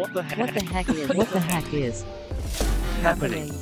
What the heck? What the heck is? What the heck is happening?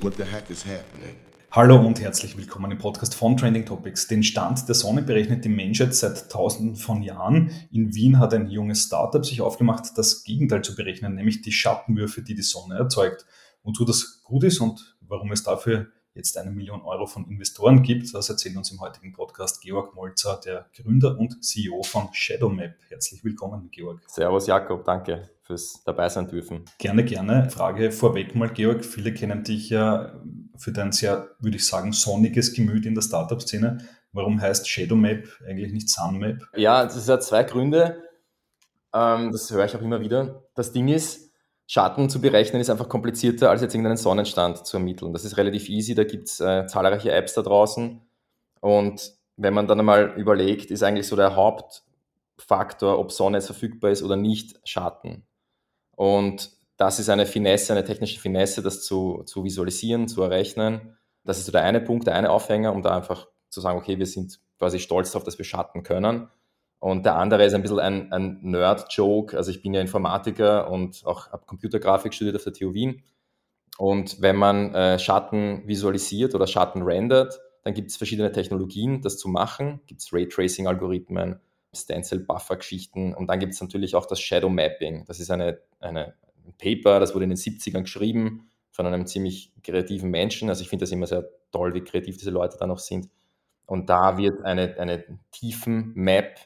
What the heck is happening? Hallo und herzlich willkommen im Podcast von Trending Topics. Den Stand der Sonne berechnet die Menschheit seit tausenden von Jahren. In Wien hat ein junges Startup sich aufgemacht, das Gegenteil zu berechnen, nämlich die Schattenwürfe, die die Sonne erzeugt. Und wo das gut ist und warum es dafür jetzt eine Million Euro von Investoren gibt. Das erzählt uns im heutigen Podcast Georg Molzer, der Gründer und CEO von ShadowMap. Herzlich willkommen, Georg. Servus, Jakob. Danke fürs dabei sein dürfen. Gerne, gerne. Frage vorweg mal, Georg. Viele kennen dich ja für dein sehr, würde ich sagen, sonniges Gemüt in der Startup-Szene. Warum heißt ShadowMap eigentlich nicht SunMap? Ja, das hat zwei Gründe. Ähm, das höre ich auch immer wieder. Das Ding ist, Schatten zu berechnen ist einfach komplizierter, als jetzt irgendeinen Sonnenstand zu ermitteln. Das ist relativ easy, da gibt es äh, zahlreiche Apps da draußen. Und wenn man dann einmal überlegt, ist eigentlich so der Hauptfaktor, ob Sonne jetzt verfügbar ist oder nicht, Schatten. Und das ist eine Finesse, eine technische Finesse, das zu, zu visualisieren, zu errechnen. Das ist so der eine Punkt, der eine Aufhänger, um da einfach zu sagen, okay, wir sind quasi stolz darauf, dass wir Schatten können. Und der andere ist ein bisschen ein, ein Nerd-Joke. Also ich bin ja Informatiker und auch habe Computergrafik studiert auf der TU Wien. Und wenn man äh, Schatten visualisiert oder Schatten rendert, dann gibt es verschiedene Technologien, das zu machen. Gibt es Raytracing-Algorithmen, Stencil-Buffer-Geschichten und dann gibt es natürlich auch das Shadow Mapping. Das ist eine, eine, ein Paper, das wurde in den 70ern geschrieben von einem ziemlich kreativen Menschen. Also ich finde das immer sehr toll, wie kreativ diese Leute da noch sind. Und da wird eine, eine Tiefen-Map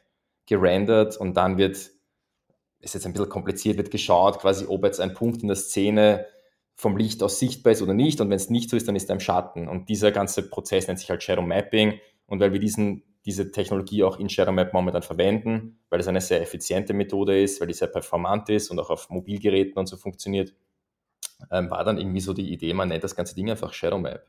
gerendert und dann wird, ist jetzt ein bisschen kompliziert, wird geschaut, quasi, ob jetzt ein Punkt in der Szene vom Licht aus sichtbar ist oder nicht. Und wenn es nicht so ist, dann ist er im Schatten. Und dieser ganze Prozess nennt sich halt Shadow Mapping. Und weil wir diesen, diese Technologie auch in Shadow Map momentan verwenden, weil es eine sehr effiziente Methode ist, weil die sehr performant ist und auch auf Mobilgeräten und so funktioniert, ähm, war dann irgendwie so die Idee, man nennt das ganze Ding einfach Shadow Map.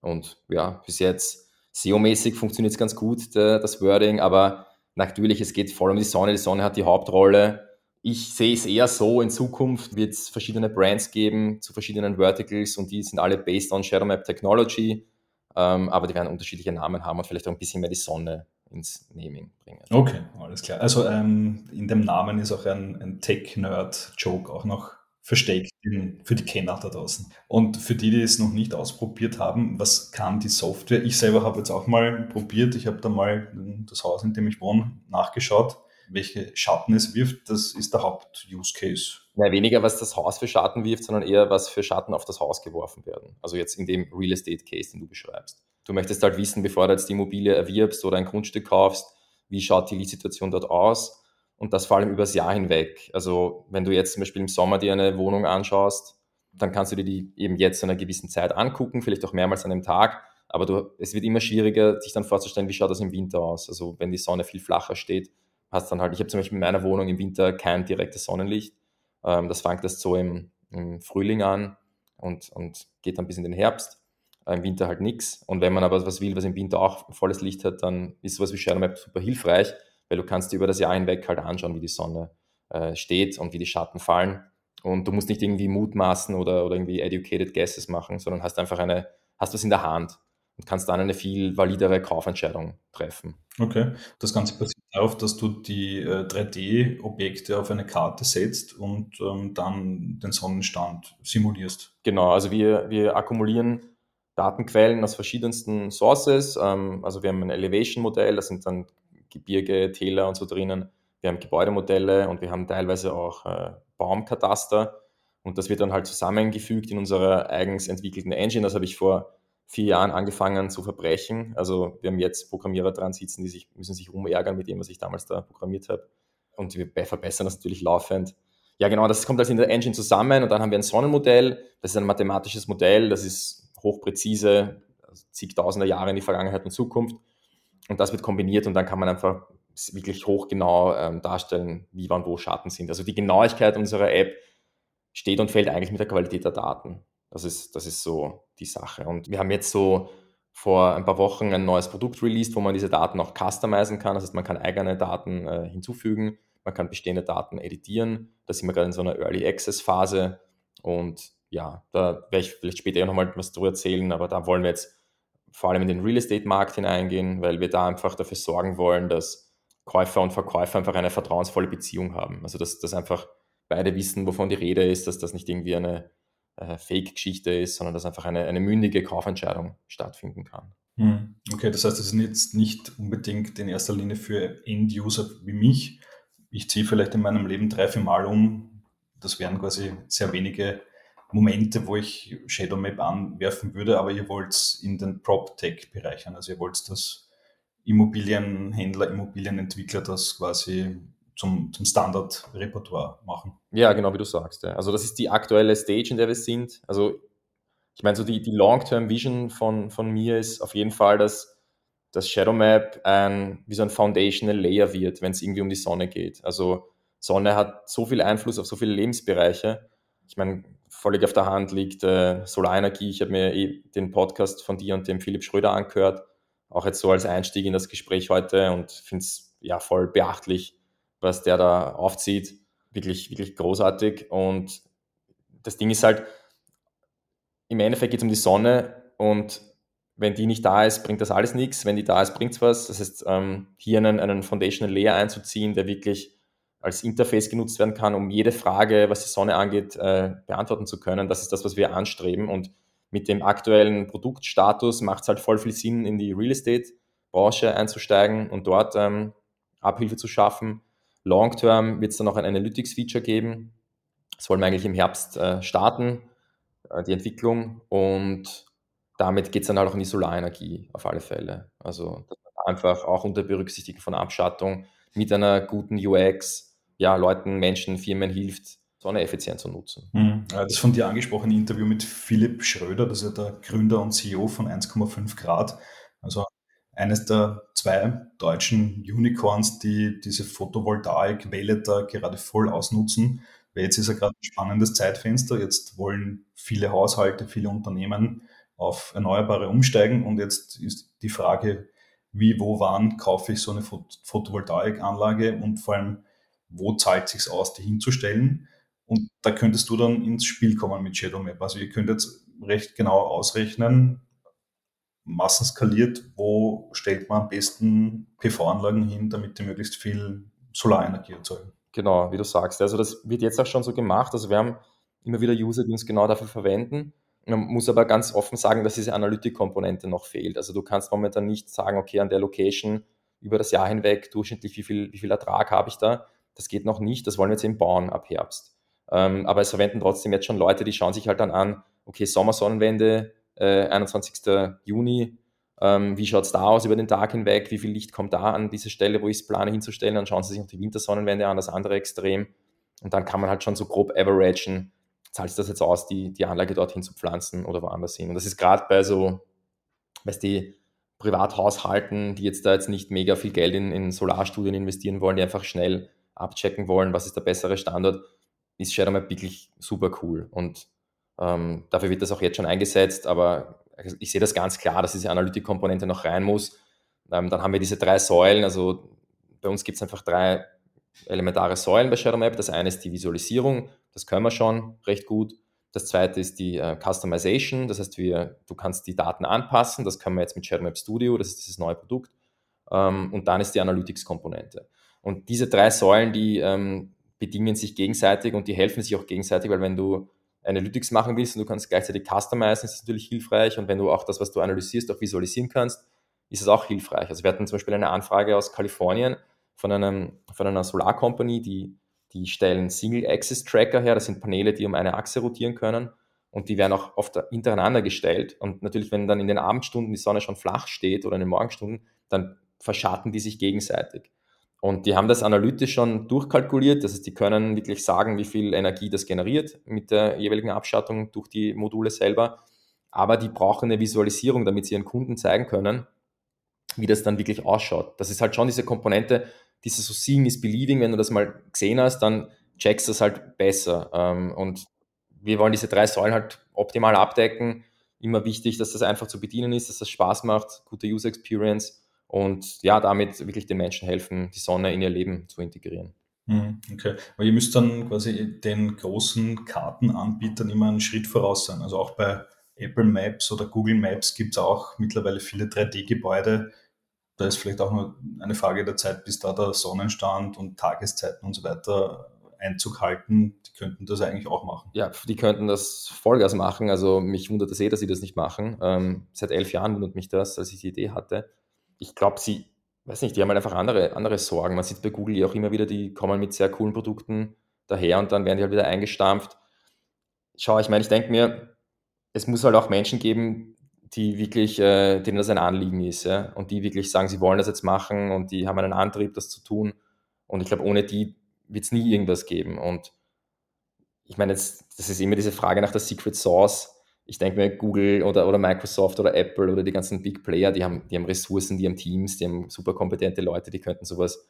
Und ja, bis jetzt SEO-mäßig funktioniert es ganz gut, der, das Wording, aber Natürlich, es geht voll um die Sonne. Die Sonne hat die Hauptrolle. Ich sehe es eher so, in Zukunft wird es verschiedene Brands geben zu verschiedenen Verticals und die sind alle based on Shadow Map Technology, ähm, aber die werden unterschiedliche Namen haben und vielleicht auch ein bisschen mehr die Sonne ins Naming bringen. Okay, alles klar. Also ähm, in dem Namen ist auch ein, ein Tech-Nerd-Joke auch noch versteckt für die Kenner da draußen. Und für die, die es noch nicht ausprobiert haben, was kann die Software? Ich selber habe jetzt auch mal probiert. Ich habe da mal das Haus, in dem ich wohne, nachgeschaut, welche Schatten es wirft. Das ist der Haupt-Use-Case. Ja, weniger, was das Haus für Schatten wirft, sondern eher, was für Schatten auf das Haus geworfen werden. Also jetzt in dem Real Estate Case, den du beschreibst. Du möchtest halt wissen, bevor du jetzt die Immobilie erwirbst oder ein Grundstück kaufst, wie schaut die Situation dort aus? Und das vor allem übers Jahr hinweg. Also wenn du jetzt zum Beispiel im Sommer dir eine Wohnung anschaust, dann kannst du dir die eben jetzt zu einer gewissen Zeit angucken, vielleicht auch mehrmals an einem Tag. Aber du, es wird immer schwieriger, sich dann vorzustellen, wie schaut das im Winter aus. Also wenn die Sonne viel flacher steht, hast dann halt, ich habe zum Beispiel in meiner Wohnung im Winter kein direktes Sonnenlicht. Ähm, das fängt erst so im, im Frühling an und, und geht dann bis in den Herbst. Äh, Im Winter halt nichts. Und wenn man aber was will, was im Winter auch volles Licht hat, dann ist sowas wie Shadow Map super hilfreich, weil du kannst dir über das Jahr hinweg halt anschauen, wie die Sonne äh, steht und wie die Schatten fallen. Und du musst nicht irgendwie mutmaßen oder, oder irgendwie educated guesses machen, sondern hast einfach eine, hast was in der Hand und kannst dann eine viel validere Kaufentscheidung treffen. Okay, das Ganze basiert darauf, dass du die äh, 3D-Objekte auf eine Karte setzt und ähm, dann den Sonnenstand simulierst. Genau, also wir, wir akkumulieren Datenquellen aus verschiedensten Sources. Ähm, also wir haben ein Elevation-Modell, das sind dann Gebirge, Täler und so drinnen. Wir haben Gebäudemodelle und wir haben teilweise auch äh, Baumkataster. Und das wird dann halt zusammengefügt in unserer eigens entwickelten Engine. Das habe ich vor vier Jahren angefangen zu verbrechen. Also wir haben jetzt Programmierer dran sitzen, die sich, müssen sich rumärgern mit dem, was ich damals da programmiert habe. Und wir verbessern das natürlich laufend. Ja, genau, das kommt also in der Engine zusammen und dann haben wir ein Sonnenmodell. Das ist ein mathematisches Modell, das ist hochpräzise, also zigtausender Jahre in die Vergangenheit und Zukunft. Und das wird kombiniert und dann kann man einfach wirklich hochgenau ähm, darstellen, wie wann wo Schatten sind. Also die Genauigkeit unserer App steht und fällt eigentlich mit der Qualität der Daten. Das ist, das ist so die Sache. Und wir haben jetzt so vor ein paar Wochen ein neues Produkt released, wo man diese Daten auch customizen kann. Das heißt, man kann eigene Daten äh, hinzufügen, man kann bestehende Daten editieren. Da sind wir gerade in so einer Early Access Phase. Und ja, da werde ich vielleicht später nochmal was drüber erzählen, aber da wollen wir jetzt vor allem in den Real Estate Markt hineingehen, weil wir da einfach dafür sorgen wollen, dass Käufer und Verkäufer einfach eine vertrauensvolle Beziehung haben. Also dass, dass einfach beide wissen, wovon die Rede ist, dass das nicht irgendwie eine äh, Fake-Geschichte ist, sondern dass einfach eine, eine mündige Kaufentscheidung stattfinden kann. Hm, okay, das heißt, das ist jetzt nicht unbedingt in erster Linie für End-User wie mich. Ich ziehe vielleicht in meinem Leben drei, vier Mal um. Das wären quasi sehr wenige Momente, wo ich Shadow Map anwerfen würde, aber ihr wollt es in den Prop-Tech-Bereich Also ihr wollt das Immobilienhändler, Immobilienentwickler das quasi zum, zum Standard-Repertoire machen. Ja, genau wie du sagst. Ja. Also das ist die aktuelle Stage, in der wir sind. Also ich meine, so die, die Long-Term-Vision von, von mir ist auf jeden Fall, dass das Shadow Map ein, wie so ein Foundational Layer wird, wenn es irgendwie um die Sonne geht. Also Sonne hat so viel Einfluss auf so viele Lebensbereiche. Ich meine, völlig auf der Hand liegt äh, Solarenergie. Ich habe mir eh den Podcast von dir und dem Philipp Schröder angehört, auch jetzt so als Einstieg in das Gespräch heute und finde es ja voll beachtlich, was der da aufzieht. Wirklich, wirklich großartig. Und das Ding ist halt, im Endeffekt geht es um die Sonne und wenn die nicht da ist, bringt das alles nichts. Wenn die da ist, bringt es was. Das heißt, ähm, hier einen, einen Foundational Layer einzuziehen, der wirklich als Interface genutzt werden kann, um jede Frage, was die Sonne angeht, äh, beantworten zu können. Das ist das, was wir anstreben. Und mit dem aktuellen Produktstatus macht es halt voll viel Sinn, in die Real Estate-Branche einzusteigen und dort ähm, Abhilfe zu schaffen. Long-term wird es dann noch ein Analytics-Feature geben. Das wollen wir eigentlich im Herbst äh, starten, äh, die Entwicklung. Und damit geht es dann halt auch in die Solarenergie auf alle Fälle. Also einfach auch unter Berücksichtigung von Abschattung mit einer guten UX, ja, Leuten, Menschen, Firmen hilft, Sonne effizient zu nutzen. Mhm. Das von dir angesprochene Interview mit Philipp Schröder, das ist ja der Gründer und CEO von 1,5 Grad. Also eines der zwei deutschen Unicorns, die diese Photovoltaikwelle da gerade voll ausnutzen. Weil jetzt ist ja gerade ein spannendes Zeitfenster. Jetzt wollen viele Haushalte, viele Unternehmen auf Erneuerbare umsteigen. Und jetzt ist die Frage, wie, wo, wann kaufe ich so eine Photovoltaikanlage und vor allem, wo zahlt sich aus, die hinzustellen. Und da könntest du dann ins Spiel kommen mit Shadow Map. Also ihr könnt jetzt recht genau ausrechnen, massenskaliert, wo stellt man am besten PV-Anlagen hin, damit die möglichst viel Solarenergie erzeugen. Genau, wie du sagst. Also das wird jetzt auch schon so gemacht. Also wir haben immer wieder User, die uns genau dafür verwenden. Man muss aber ganz offen sagen, dass diese Analytik-Komponente noch fehlt. Also du kannst momentan nicht sagen, okay, an der Location über das Jahr hinweg durchschnittlich, wie viel, wie viel Ertrag habe ich da. Das geht noch nicht. Das wollen wir jetzt eben bauen ab Herbst. Ähm, aber es verwenden trotzdem jetzt schon Leute, die schauen sich halt dann an, okay, Sommersonnenwende, äh, 21. Juni, ähm, wie schaut es da aus über den Tag hinweg, wie viel Licht kommt da an diese Stelle, wo ich es plane hinzustellen, dann schauen sie sich noch die Wintersonnenwende an, das andere Extrem. Und dann kann man halt schon so grob averagen, zahlt sich das jetzt aus, die, die Anlage dorthin zu pflanzen oder woanders hin. Und das ist gerade bei so, weißt die Privathaushalten, die jetzt da jetzt nicht mega viel Geld in, in Solarstudien investieren wollen, die einfach schnell abchecken wollen, was ist der bessere Standort, ist ShadowMap wirklich super cool. Und ähm, dafür wird das auch jetzt schon eingesetzt, aber ich sehe das ganz klar, dass diese Analytikkomponente noch rein muss. Ähm, dann haben wir diese drei Säulen, also bei uns gibt es einfach drei elementare Säulen bei ShadowMap. Das eine ist die Visualisierung, das können wir schon recht gut. Das zweite ist die äh, Customization, das heißt, wir, du kannst die Daten anpassen, das können wir jetzt mit ShadowMap Studio, das ist dieses neue Produkt. Ähm, und dann ist die Analytics-Komponente. Und diese drei Säulen, die ähm, bedingen sich gegenseitig und die helfen sich auch gegenseitig, weil wenn du Analytics machen willst und du kannst gleichzeitig customizen, ist das natürlich hilfreich. Und wenn du auch das, was du analysierst, auch visualisieren kannst, ist es auch hilfreich. Also wir hatten zum Beispiel eine Anfrage aus Kalifornien von, einem, von einer Solarcompany, die, die stellen Single-Axis-Tracker her. Das sind Paneele, die um eine Achse rotieren können. Und die werden auch oft hintereinander gestellt. Und natürlich, wenn dann in den Abendstunden die Sonne schon flach steht oder in den Morgenstunden, dann verschatten die sich gegenseitig. Und die haben das analytisch schon durchkalkuliert. Das heißt, die können wirklich sagen, wie viel Energie das generiert mit der jeweiligen Abschattung durch die Module selber. Aber die brauchen eine Visualisierung, damit sie ihren Kunden zeigen können, wie das dann wirklich ausschaut. Das ist halt schon diese Komponente, dieses so Seeing is Believing. Wenn du das mal gesehen hast, dann checkst du das halt besser. Ähm, und wir wollen diese drei Säulen halt optimal abdecken. Immer wichtig, dass das einfach zu bedienen ist, dass das Spaß macht, gute User Experience und ja, damit wirklich den Menschen helfen, die Sonne in ihr Leben zu integrieren. Hm, okay, aber ihr müsst dann quasi den großen Kartenanbietern immer einen Schritt voraus sein. Also auch bei Apple Maps oder Google Maps gibt es auch mittlerweile viele 3D-Gebäude, da ist vielleicht auch nur eine Frage der Zeit, bis da der Sonnenstand und Tageszeiten und so weiter Einzug halten. Die könnten das eigentlich auch machen. Ja, die könnten das Vollgas machen. Also mich wundert das eh, dass sie das nicht machen. Ähm, seit elf Jahren wundert mich das, als ich die Idee hatte. Ich glaube, sie, weiß nicht, die haben halt einfach andere, andere Sorgen. Man sieht bei Google ja auch immer wieder, die kommen mit sehr coolen Produkten daher und dann werden die halt wieder eingestampft. Schau, ich meine, ich denke mir, es muss halt auch Menschen geben, die wirklich, äh, denen das ein Anliegen ist, ja, und die wirklich sagen, sie wollen das jetzt machen und die haben einen Antrieb, das zu tun. Und ich glaube, ohne die wird es nie irgendwas geben. Und ich meine, jetzt, das ist immer diese Frage nach der Secret Source. Ich denke mir, Google oder, oder Microsoft oder Apple oder die ganzen Big Player, die haben, die haben Ressourcen, die haben Teams, die haben super kompetente Leute, die könnten sowas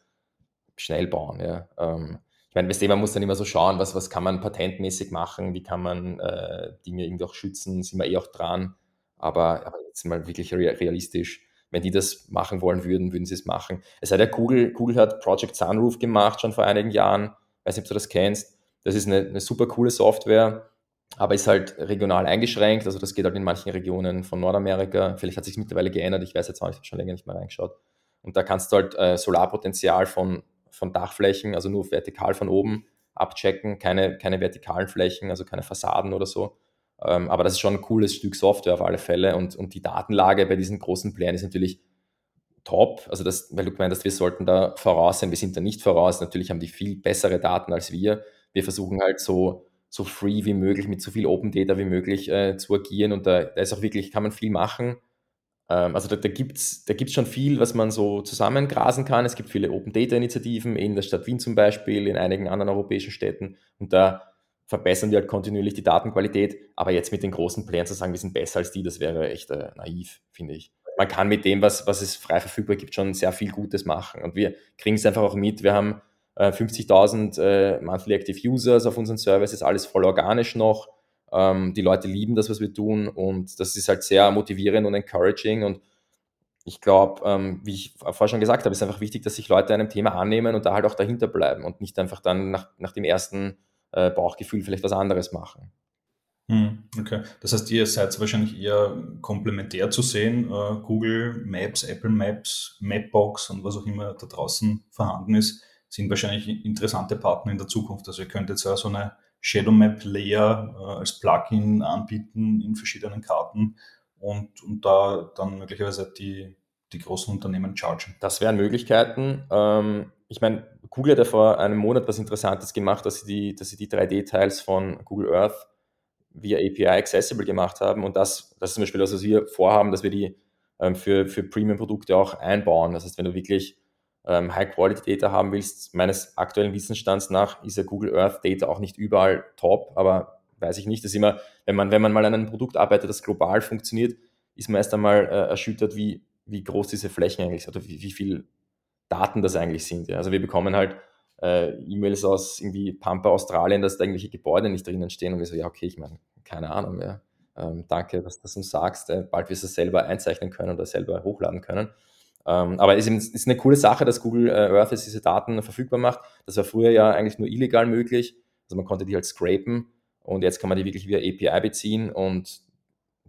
schnell bauen. Ja. Ähm, ich meine, man muss dann immer so schauen, was, was kann man patentmäßig machen, wie kann man äh, Dinge irgendwie auch schützen, sind wir eh auch dran. Aber, aber jetzt mal wirklich realistisch, wenn die das machen wollen würden, würden sie es machen. Es hat ja Google, Google hat Project Sunroof gemacht schon vor einigen Jahren. Weiß nicht, ob du das kennst. Das ist eine, eine super coole Software, aber ist halt regional eingeschränkt. Also das geht halt in manchen Regionen von Nordamerika. Vielleicht hat sich mittlerweile geändert. Ich weiß jetzt auch, ich habe schon länger nicht mehr reingeschaut. Und da kannst du halt äh, Solarpotenzial von, von Dachflächen, also nur vertikal von oben abchecken, keine, keine vertikalen Flächen, also keine Fassaden oder so. Ähm, aber das ist schon ein cooles Stück Software auf alle Fälle. Und, und die Datenlage bei diesen großen Playern ist natürlich top. Also das, weil du gemeint wir sollten da voraus sein. Wir sind da nicht voraus. Natürlich haben die viel bessere Daten als wir. Wir versuchen halt so, so free wie möglich, mit so viel Open Data wie möglich äh, zu agieren. Und da, da ist auch wirklich, kann man viel machen. Ähm, also da, da gibt es da gibt's schon viel, was man so zusammengrasen kann. Es gibt viele Open Data Initiativen in der Stadt Wien zum Beispiel, in einigen anderen europäischen Städten. Und da verbessern wir halt kontinuierlich die Datenqualität. Aber jetzt mit den großen Playern zu sagen, wir sind besser als die, das wäre echt äh, naiv, finde ich. Man kann mit dem, was, was es frei verfügbar gibt, schon sehr viel Gutes machen. Und wir kriegen es einfach auch mit. Wir haben äh, 50.000 äh, Monthly Active Users auf unseren Services, alles voll organisch noch. Ähm, die Leute lieben das, was wir tun. Und das ist halt sehr motivierend und encouraging. Und ich glaube, ähm, wie ich vorher schon gesagt habe, ist einfach wichtig, dass sich Leute einem Thema annehmen und da halt auch dahinter bleiben und nicht einfach dann nach, nach dem ersten äh, Bauchgefühl vielleicht was anderes machen. Hm, okay, das heißt, ihr seid wahrscheinlich eher komplementär zu sehen. Äh, Google Maps, Apple Maps, Mapbox und was auch immer da draußen vorhanden ist, sind wahrscheinlich interessante Partner in der Zukunft. Also ihr könnt jetzt ja so eine Shadow Map Layer äh, als Plugin anbieten in verschiedenen Karten und, und da dann möglicherweise die, die großen Unternehmen chargen. Das wären Möglichkeiten. Ähm, ich meine, Google hat ja vor einem Monat was Interessantes gemacht, dass sie die, dass sie die 3D-Tiles von Google Earth via API accessible gemacht haben. Und das, das ist zum Beispiel das, was wir vorhaben, dass wir die ähm, für, für Premium-Produkte auch einbauen. Das heißt, wenn du wirklich ähm, High-Quality-Data haben willst, meines aktuellen Wissensstands nach ist ja Google Earth Data auch nicht überall top, aber weiß ich nicht. Das ist immer, wenn man, wenn man mal an einem Produkt arbeitet, das global funktioniert, ist man erst einmal äh, erschüttert, wie, wie groß diese Flächen eigentlich sind oder wie, wie viel Daten das eigentlich sind. Ja. Also wir bekommen halt äh, E-Mails aus irgendwie Pampa, Australien, dass da irgendwelche Gebäude nicht drinnen stehen und wir so, ja, okay, ich meine, keine Ahnung, ja. Ähm, danke, dass du das uns sagst. Äh, bald wirst du es selber einzeichnen können oder selber hochladen können. Ähm, aber es ist, ist, eine coole Sache, dass Google äh, Earth jetzt diese Daten verfügbar macht. Das war früher ja eigentlich nur illegal möglich. Also man konnte die halt scrapen und jetzt kann man die wirklich via API beziehen und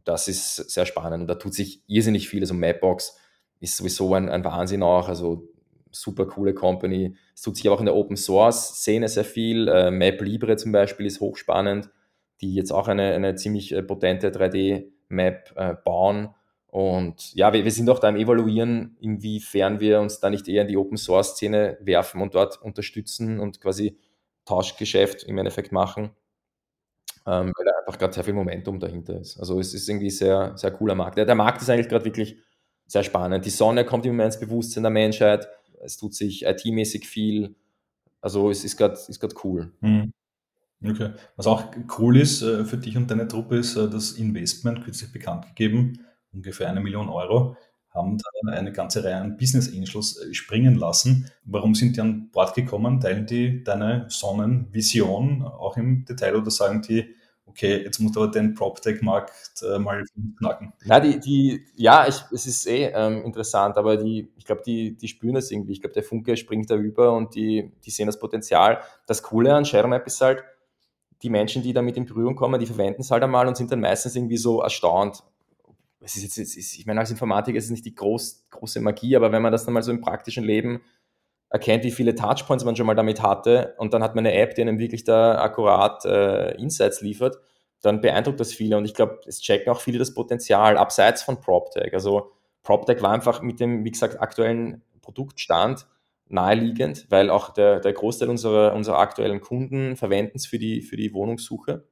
das ist sehr spannend. Und da tut sich irrsinnig viel. Also Mapbox ist sowieso ein, ein Wahnsinn auch. Also super coole Company. Es tut sich auch in der Open Source Szene sehr viel. Äh, Map Libre zum Beispiel ist hochspannend, die jetzt auch eine, eine ziemlich äh, potente 3D-Map äh, bauen. Und ja, wir, wir sind auch da am Evaluieren, inwiefern wir uns da nicht eher in die Open Source Szene werfen und dort unterstützen und quasi Tauschgeschäft im Endeffekt machen, ähm, weil da einfach gerade sehr viel Momentum dahinter ist. Also es ist irgendwie sehr, sehr cooler Markt. Der, der Markt ist eigentlich gerade wirklich sehr spannend. Die Sonne kommt immer mehr ins Bewusstsein der Menschheit es tut sich IT-mäßig viel. Also es ist gerade ist cool. Mhm. Okay. Was auch cool ist äh, für dich und deine Truppe ist äh, das Investment, kürzlich bekannt gegeben, ungefähr eine Million Euro, haben da eine ganze Reihe an Business Angels äh, springen lassen. Warum sind die an Bord gekommen? Teilen die deine Sonnenvision auch im Detail oder sagen die, okay, jetzt muss aber den PropTech-Markt äh, mal knacken. Ja, die, die, ja ich, es ist eh ähm, interessant, aber die, ich glaube, die, die spüren das irgendwie. Ich glaube, der Funke springt da über und die, die sehen das Potenzial. Das Coole an ShareMap ist halt, die Menschen, die damit in Berührung kommen, die verwenden es halt einmal und sind dann meistens irgendwie so erstaunt. Es ist jetzt, ist, ich meine, als Informatiker ist es nicht die groß, große Magie, aber wenn man das dann mal so im praktischen Leben erkennt, wie viele Touchpoints man schon mal damit hatte und dann hat man eine App, die einem wirklich da akkurat äh, Insights liefert, dann beeindruckt das viele und ich glaube, es checken auch viele das Potenzial abseits von PropTech. Also PropTech war einfach mit dem, wie gesagt, aktuellen Produktstand naheliegend, weil auch der, der Großteil unserer, unserer aktuellen Kunden verwenden es für die, für die Wohnungssuche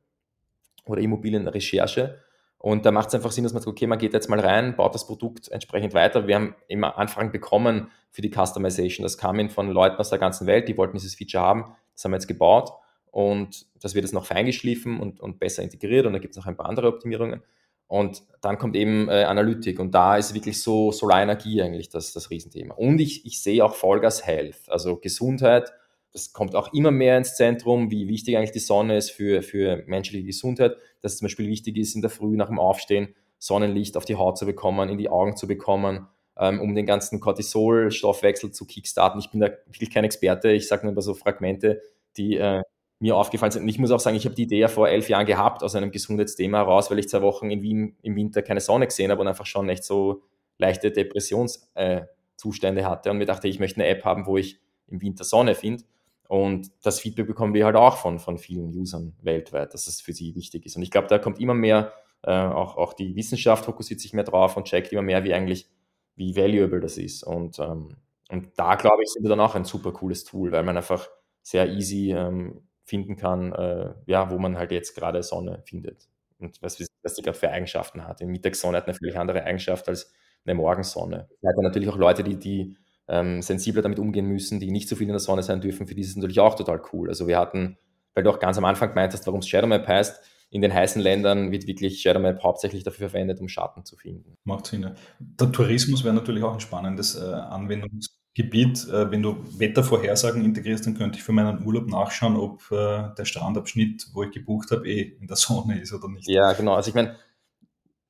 oder Immobilienrecherche. Und da macht es einfach Sinn, dass man sagt, okay, man geht jetzt mal rein, baut das Produkt entsprechend weiter. Wir haben immer Anfragen bekommen für die Customization. Das kam in von Leuten aus der ganzen Welt, die wollten dieses Feature haben. Das haben wir jetzt gebaut und das wird jetzt noch feingeschliffen und, und besser integriert und da gibt es noch ein paar andere Optimierungen. Und dann kommt eben äh, Analytik und da ist wirklich so Solarenergie eigentlich das, das Riesenthema. Und ich, ich sehe auch Vollgas Health, also Gesundheit, das kommt auch immer mehr ins Zentrum, wie wichtig eigentlich die Sonne ist für, für menschliche Gesundheit, dass es zum Beispiel wichtig ist, in der Früh nach dem Aufstehen Sonnenlicht auf die Haut zu bekommen, in die Augen zu bekommen, ähm, um den ganzen Cortisol-Stoffwechsel zu kickstarten. Ich bin da wirklich kein Experte, ich sage nur über so Fragmente, die äh, mir aufgefallen sind. Und ich muss auch sagen, ich habe die Idee ja vor elf Jahren gehabt, aus einem Gesundheitsthema heraus, weil ich zwei Wochen in Wien im Winter keine Sonne gesehen habe und einfach schon echt so leichte Depressionszustände äh, hatte und mir dachte, ich möchte eine App haben, wo ich im Winter Sonne finde. Und das Feedback bekommen wir halt auch von, von vielen Usern weltweit, dass es für sie wichtig ist. Und ich glaube, da kommt immer mehr, äh, auch, auch die Wissenschaft fokussiert sich mehr drauf und checkt immer mehr, wie eigentlich, wie valuable das ist. Und, ähm, und da, glaube ich, sind wir dann auch ein super cooles Tool, weil man einfach sehr easy ähm, finden kann, äh, ja, wo man halt jetzt gerade Sonne findet und was, was die gerade für Eigenschaften hat. Die Mittagssonne hat eine völlig andere Eigenschaft als eine Morgensonne. Es hat natürlich auch Leute, die, die ähm, sensibler damit umgehen müssen, die nicht so viel in der Sonne sein dürfen. Für die ist es natürlich auch total cool. Also wir hatten, weil du auch ganz am Anfang gemeint hast, warum es Shadow Map heißt, in den heißen Ländern wird wirklich Shadow Map hauptsächlich dafür verwendet, um Schatten zu finden. Macht Sinn. Der Tourismus wäre natürlich auch ein spannendes äh, Anwendungs Gebiet, äh, wenn du Wettervorhersagen integrierst, dann könnte ich für meinen Urlaub nachschauen, ob äh, der Strandabschnitt, wo ich gebucht habe, eh in der Sonne ist oder nicht. Ja, genau. Also ich meine,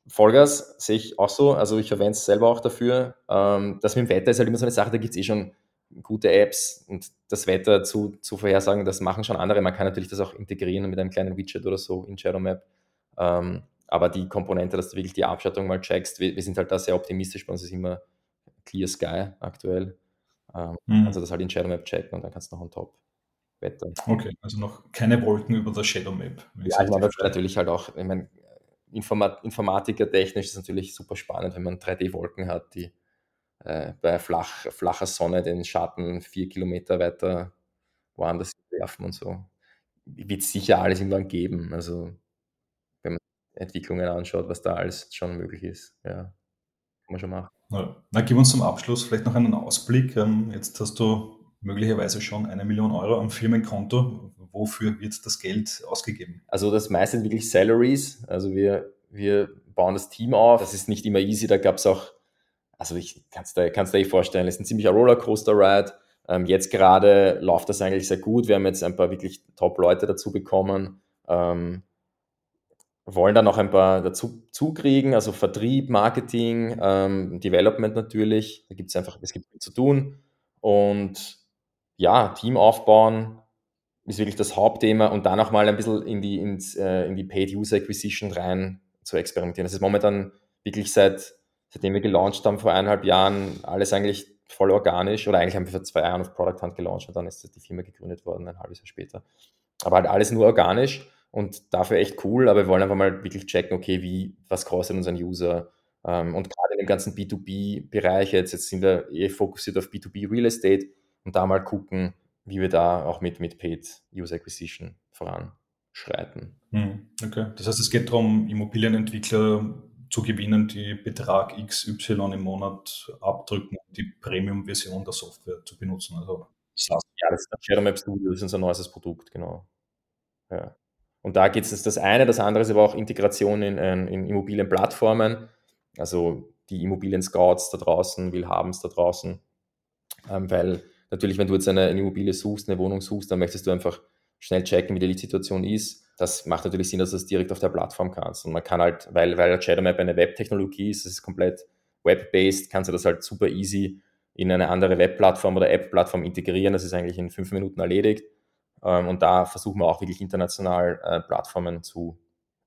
Vollgas sehe ich auch so. Also ich verwende es selber auch dafür. Ähm, das mit dem Wetter ist halt immer so eine Sache, da gibt es eh schon gute Apps und das Wetter zu, zu vorhersagen, das machen schon andere. Man kann natürlich das auch integrieren mit einem kleinen Widget oder so in Shadow Map. Ähm, aber die Komponente, dass du wirklich die Abschattung mal checkst, wir, wir sind halt da sehr optimistisch. Bei uns ist immer Clear Sky aktuell. Ähm, mhm. Also das halt in Shadow Map checken und dann kannst du noch on top wettern. Okay, also noch keine Wolken über der Shadow Map. Ja, ich meine, natürlich halt auch, ich meine, Informat Informatiker technisch ist natürlich super spannend, wenn man 3D-Wolken hat, die äh, bei flach, flacher Sonne den Schatten vier Kilometer weiter woanders werfen und so. Wird sicher alles irgendwann geben. Also wenn man Entwicklungen anschaut, was da alles schon möglich ist. Ja, kann man schon machen. Na, na, gib uns zum Abschluss vielleicht noch einen Ausblick. Ähm, jetzt hast du möglicherweise schon eine Million Euro am Firmenkonto. Wofür wird das Geld ausgegeben? Also das meiste sind wirklich Salaries. Also wir, wir bauen das Team auf. Das ist nicht immer easy. Da gab es auch, also ich kann es dir, dir eh vorstellen, es ist ein ziemlicher Rollercoaster-Ride. Ähm, jetzt gerade läuft das eigentlich sehr gut. Wir haben jetzt ein paar wirklich Top-Leute dazu bekommen. Ähm, wollen dann noch ein paar dazu zukriegen, also Vertrieb, Marketing, ähm, Development natürlich. Da gibt es einfach, es gibt viel zu tun. Und ja, Team aufbauen ist wirklich das Hauptthema und dann auch mal ein bisschen in die, ins, äh, in die Paid User Acquisition rein zu experimentieren. Das ist momentan wirklich seit, seitdem wir gelauncht haben vor eineinhalb Jahren, alles eigentlich voll organisch oder eigentlich haben wir vor zwei Jahren auf Product Hunt gelauncht und dann ist die Firma gegründet worden, ein halbes Jahr später. Aber halt alles nur organisch und dafür echt cool, aber wir wollen einfach mal wirklich checken, okay, wie, was kostet uns ein User? Ähm, und gerade in dem ganzen B2B-Bereich, jetzt, jetzt sind wir eh fokussiert auf B2B Real Estate und da mal gucken, wie wir da auch mit, mit Paid User Acquisition voranschreiten. Hm, okay, das heißt, es geht darum, Immobilienentwickler zu gewinnen, die Betrag XY im Monat abdrücken, um die Premium-Version der Software zu benutzen. Also, ja, das ist Shadow Map Studio, das ist unser neues Produkt, genau. Ja. Und da geht es das eine, das andere ist aber auch Integration in, in Immobilienplattformen, also die Immobilien-Scouts da draußen, Willhabens da draußen, ähm, weil natürlich, wenn du jetzt eine, eine, Immobilie suchst, eine Wohnung suchst, dann möchtest du einfach schnell checken, wie die Situation ist. Das macht natürlich Sinn, dass du das direkt auf der Plattform kannst. Und man kann halt, weil, weil Shadowmap eine Web-Technologie ist, das ist komplett web-based, kannst du das halt super easy in eine andere Web-Plattform oder App-Plattform integrieren. Das ist eigentlich in fünf Minuten erledigt. Ähm, und da versuchen wir auch wirklich international äh, Plattformen zu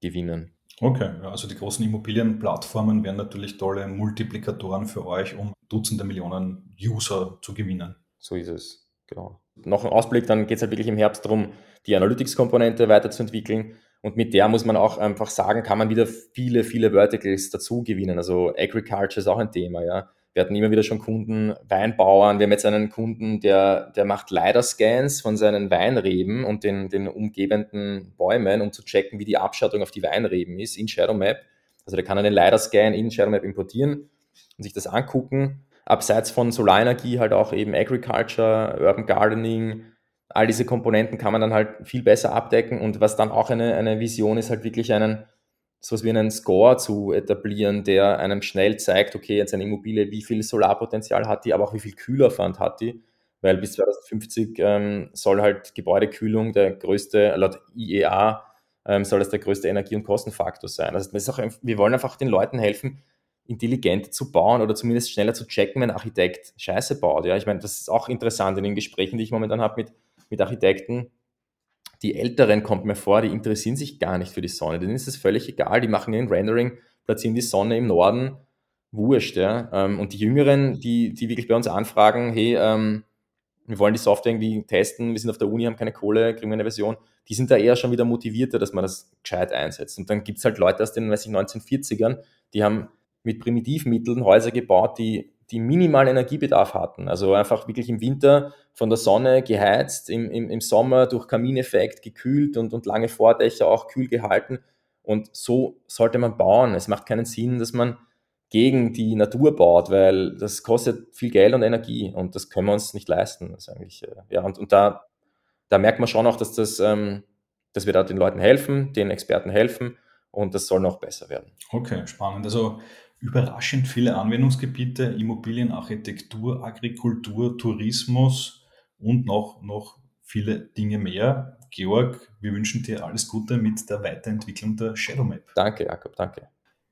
gewinnen. Okay, also die großen Immobilienplattformen wären natürlich tolle Multiplikatoren für euch, um Dutzende Millionen User zu gewinnen. So ist es, genau. Noch ein Ausblick, dann geht es halt wirklich im Herbst darum, die Analytics-Komponente weiterzuentwickeln. Und mit der muss man auch einfach sagen, kann man wieder viele, viele Verticals dazu gewinnen. Also Agriculture ist auch ein Thema, ja. Wir hatten immer wieder schon Kunden, Weinbauern. Wir haben jetzt einen Kunden, der, der macht LiDAR-Scans von seinen Weinreben und den, den umgebenden Bäumen, um zu checken, wie die Abschattung auf die Weinreben ist in Shadowmap. Also der kann einen LiDAR-Scan in Shadowmap importieren und sich das angucken. Abseits von Solarenergie halt auch eben Agriculture, Urban Gardening, all diese Komponenten kann man dann halt viel besser abdecken. Und was dann auch eine, eine Vision ist, halt wirklich einen sowas wie einen Score zu etablieren, der einem schnell zeigt, okay, jetzt eine Immobilie, wie viel Solarpotenzial hat die, aber auch wie viel Kühlerfand hat die, weil bis 2050 ähm, soll halt Gebäudekühlung der größte, laut IEA, ähm, soll das der größte Energie- und Kostenfaktor sein. Also das ist auch, wir wollen einfach den Leuten helfen, intelligent zu bauen oder zumindest schneller zu checken, wenn ein Architekt Scheiße baut. Ja, ich meine, das ist auch interessant in den Gesprächen, die ich momentan habe mit, mit Architekten, die Älteren kommt mir vor, die interessieren sich gar nicht für die Sonne. Denen ist es völlig egal. Die machen ihren Rendering, platzieren die Sonne im Norden, wurscht. Ja? Ähm, und die Jüngeren, die, die wirklich bei uns anfragen, hey, ähm, wir wollen die Software irgendwie testen, wir sind auf der Uni, haben keine Kohle, kriegen wir eine Version, die sind da eher schon wieder motivierter, dass man das gescheit einsetzt. Und dann gibt es halt Leute aus den weiß ich, 1940ern, die haben mit Primitivmitteln Häuser gebaut, die die minimalen Energiebedarf hatten. Also einfach wirklich im Winter von der Sonne geheizt, im, im, im Sommer durch Kamineffekt gekühlt und, und lange Vordächer auch kühl gehalten. Und so sollte man bauen. Es macht keinen Sinn, dass man gegen die Natur baut, weil das kostet viel Geld und Energie und das können wir uns nicht leisten. Das eigentlich, äh, ja, und, und da, da merkt man schon auch, dass, das, ähm, dass wir da den Leuten helfen, den Experten helfen und das soll noch besser werden. Okay, spannend. Also überraschend viele Anwendungsgebiete, Immobilienarchitektur, Agrikultur, Tourismus und noch, noch viele Dinge mehr. Georg, wir wünschen dir alles Gute mit der Weiterentwicklung der Shadowmap. Danke, Jakob, danke.